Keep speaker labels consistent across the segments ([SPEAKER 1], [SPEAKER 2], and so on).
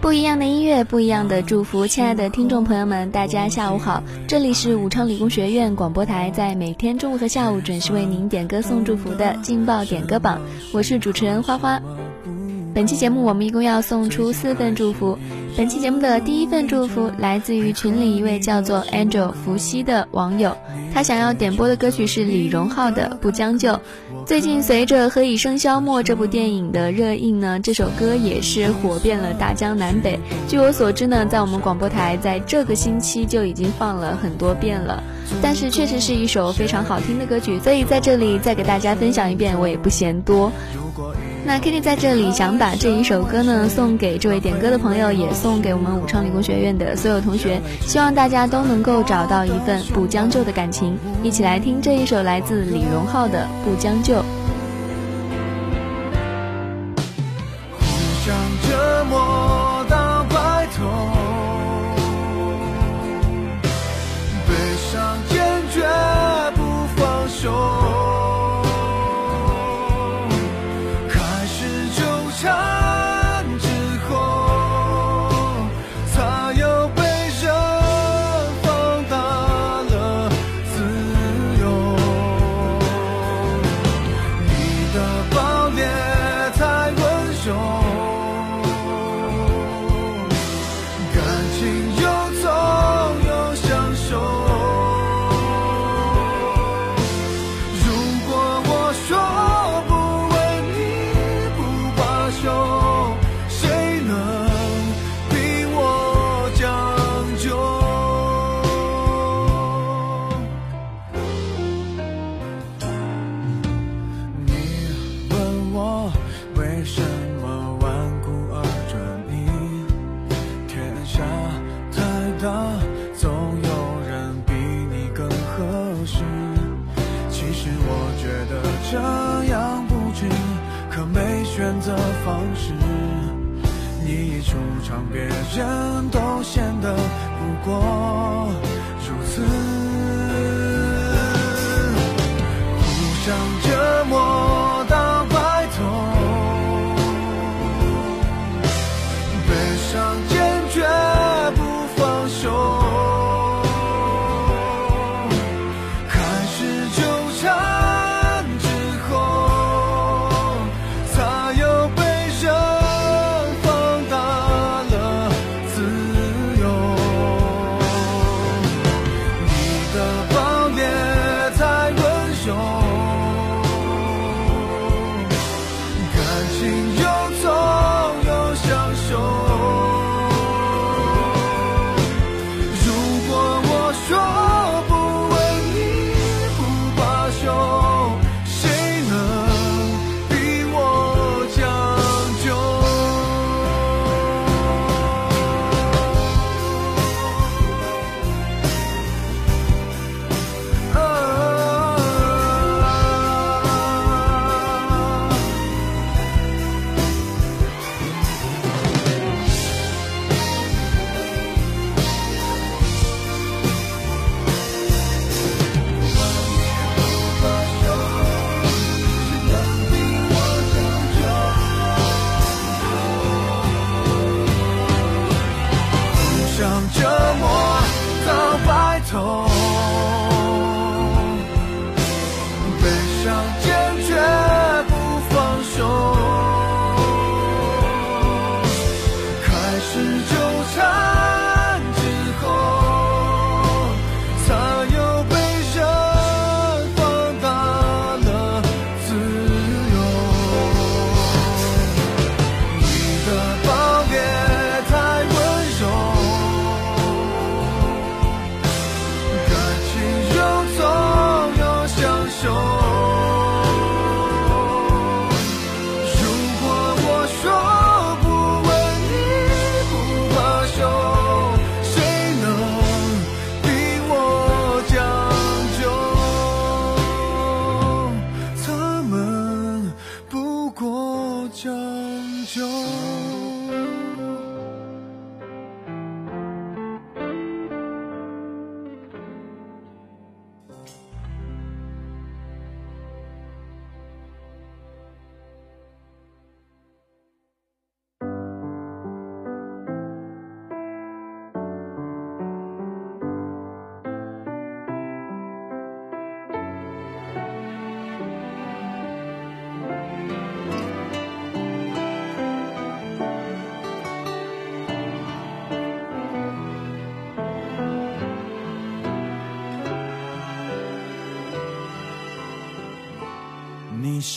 [SPEAKER 1] 不一样的音乐，不一样的祝福。亲爱的听众朋友们，大家下午好，这里是武昌理工学院广播台，在每天中午和下午准时为您点歌送祝福的劲爆点歌榜，我是主持人花花。本期节目我们一共要送出四份祝福。本期节目的第一份祝福来自于群里一位叫做 Angel 伏羲的网友，他想要点播的歌曲是李荣浩的《不将就》。最近随着《何以笙箫默》这部电影的热映呢，这首歌也是火遍了大江南北。据我所知呢，在我们广播台在这个星期就已经放了很多遍了。但是确实是一首非常好听的歌曲，所以在这里再给大家分享一遍，我也不嫌多。那 Kitty 在这里想把这一首歌呢送给这位点歌的朋友，也送给我们武昌理工学院的所有同学，希望大家都能够找到一份不将就的感情。一起来听这一首来自李荣浩的《不将就》。
[SPEAKER 2] 别人都显得不过。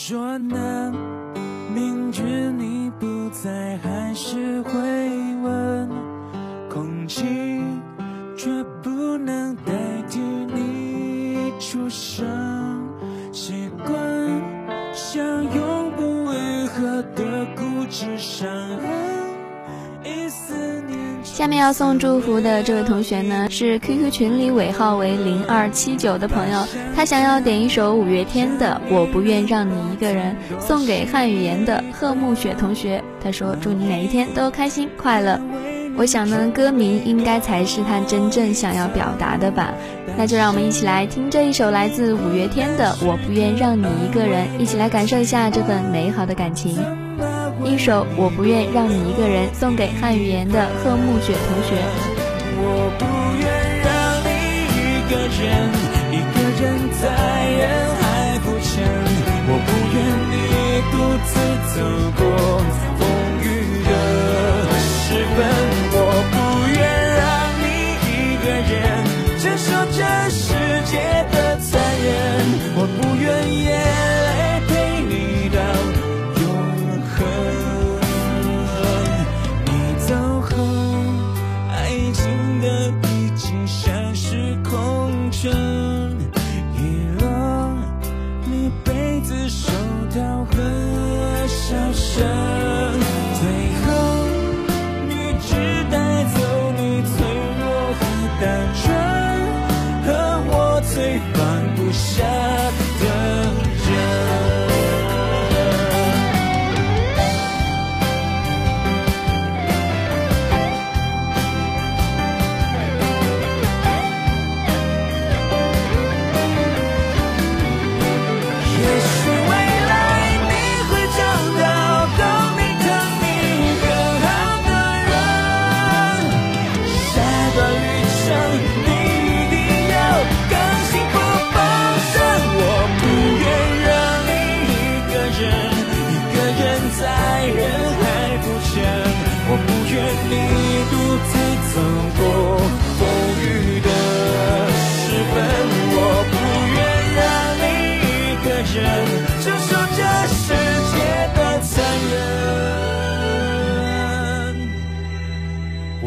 [SPEAKER 2] 说
[SPEAKER 3] 呢？明知你不在，还是会问。空气却不能代替你出声。习惯像永不愈合的固执伤痕。
[SPEAKER 1] 下面要送祝福的这位同学呢，是 QQ 群里尾号为零二七九的朋友，他想要点一首五月天的《我不愿让你一个人》，送给汉语言的贺暮雪同学。他说：“祝你每一天都开心快乐。”我想呢，歌名应该才是他真正想要表达的吧。那就让我们一起来听这一首来自五月天的《我不愿让你一个人》，一起来感受一下这份美好的感情。一首我不愿让你一个人，送给汉语言的贺暮雪同学。
[SPEAKER 3] 我不愿让你一个人，一个人在人海浮沉。我不愿你独自走过风雨的时分。我不愿让你一个人承受这世界的残忍。我不愿 show.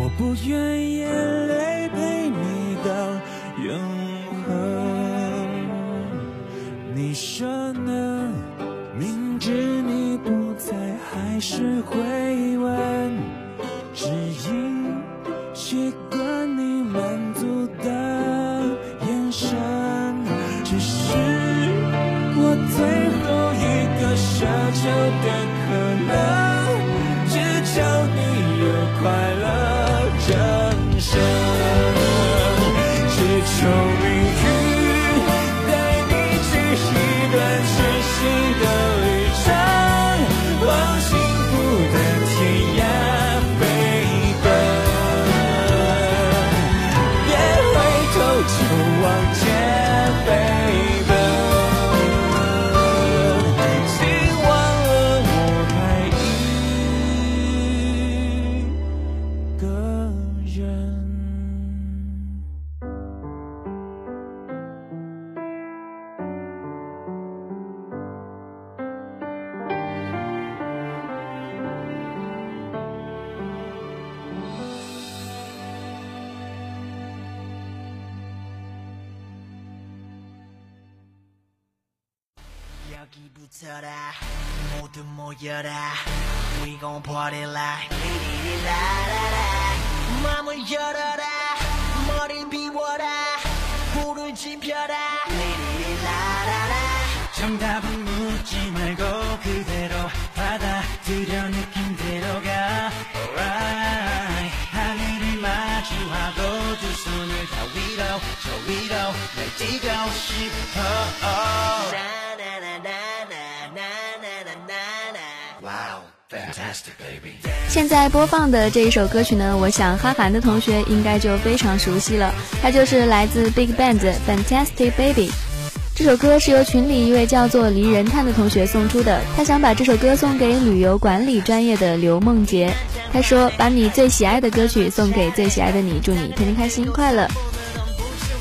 [SPEAKER 3] 我不愿眼泪陪你到永恒。你说呢？明知你不在还是会 show. me
[SPEAKER 4] 멈춰라. 모두 모여라. We gon' party like 라라라. 마음을 열어라. 머리 비워라. 불을 지펴라. 라라라.
[SPEAKER 3] 정답은 묻지 말고 그대로 받아들여 느낌대로 가 Alright. 하늘을 마주하고 두 손을 다 위로 저 위로 날 뛰고 싶어. oh.
[SPEAKER 1] 现在播放的这一首歌曲呢，我想哈韩的同学应该就非常熟悉了，它就是来自 Big Band 的 Fantastic Baby。这首歌是由群里一位叫做离人探的同学送出的，他想把这首歌送给旅游管理专业的刘梦洁。他说：“把你最喜爱的歌曲送给最喜爱的你，祝你天天开心快乐。”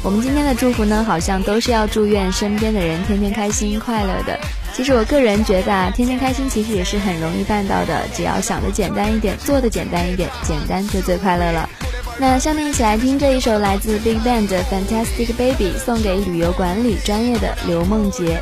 [SPEAKER 1] 我们今天的祝福呢，好像都是要祝愿身边的人天天开心快乐的。其实我个人觉得啊，天天开心其实也是很容易办到的，只要想的简单一点，做的简单一点，简单就最快乐了。那下面一起来听这一首来自 Big Bang 的 Fantastic Baby，送给旅游管理专业的刘梦洁。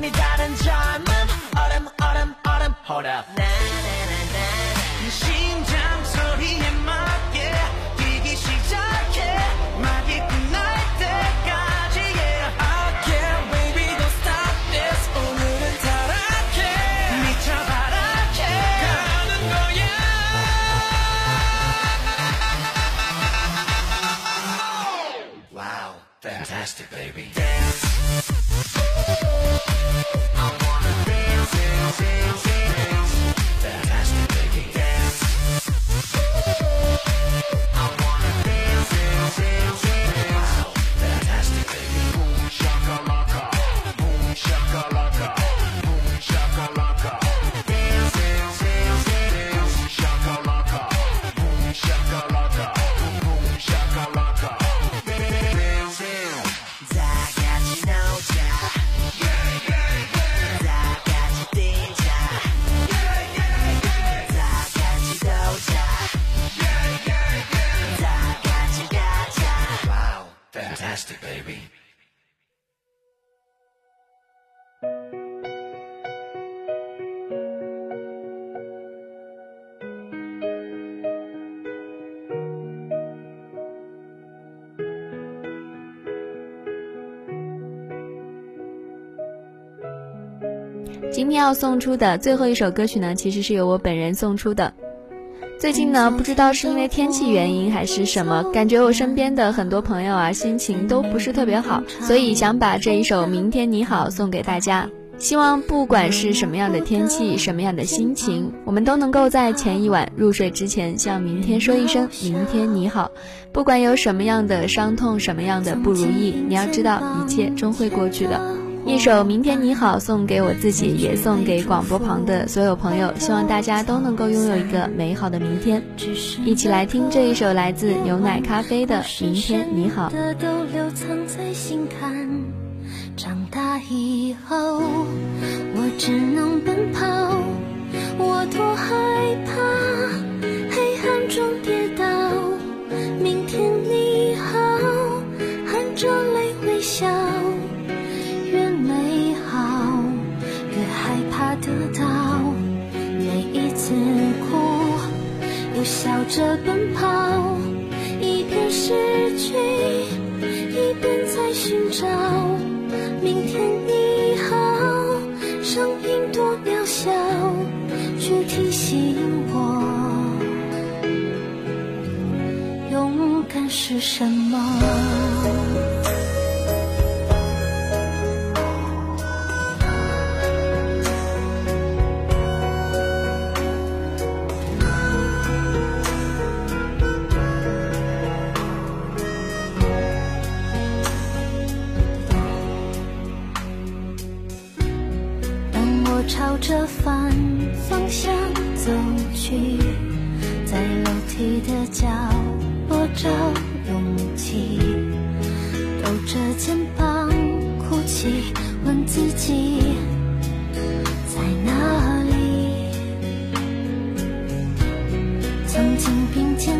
[SPEAKER 4] 차원이 다른 젊음 얼음 얼음 얼음
[SPEAKER 5] Hold up.
[SPEAKER 4] 심장 소리에 맞게 뛰기 시작해. 막이 끝날 때까지 yeah. Okay baby don't stop this. 오늘은 타락해. 미쳐 바라게 가는 거야.
[SPEAKER 5] Wow Fantastic, baby Fantastic, baby “
[SPEAKER 1] 今天要送出的最后一首歌曲呢，其实是由我本人送出的。最近呢，不知道是因为天气原因还是什么，感觉我身边的很多朋友啊，心情都不是特别好，所以想把这一首《明天你好》送给大家。希望不管是什么样的天气，什么样的心情，我们都能够在前一晚入睡之前，向明天说一声“明天你好”。不管有什么样的伤痛，什么样的不如意，你要知道，一切终会过去的。一首《明天你好》送给我自己，也送给广播旁的所有朋友，希望大家都能够拥有一个美好的明天。一起来听这一首来自牛奶咖啡的《明天你好》。
[SPEAKER 6] 长大以后，我只能奔跑，是什么。着肩膀哭泣，问自己在哪里？曾经并肩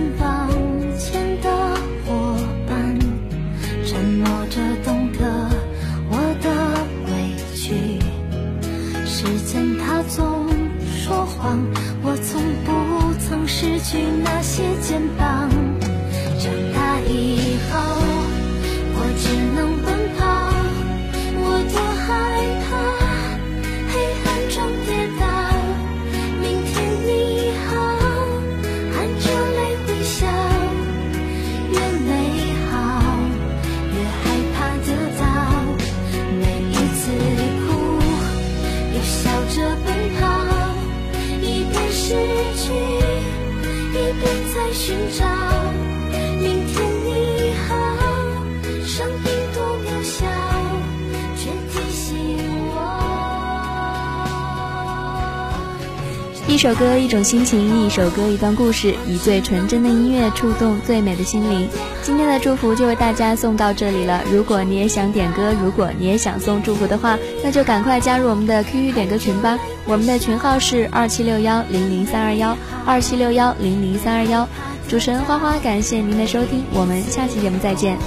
[SPEAKER 1] 歌，一种心情；一首歌，一段故事。以最纯真的音乐触动最美的心灵。今天的祝福就为大家送到这里了。如果你也想点歌，如果你也想送祝福的话，那就赶快加入我们的 QQ 点歌群吧。我们的群号是二七六幺零零三二幺二七六幺零零三二幺。主持人花花，感谢您的收听，我们下期节目再见。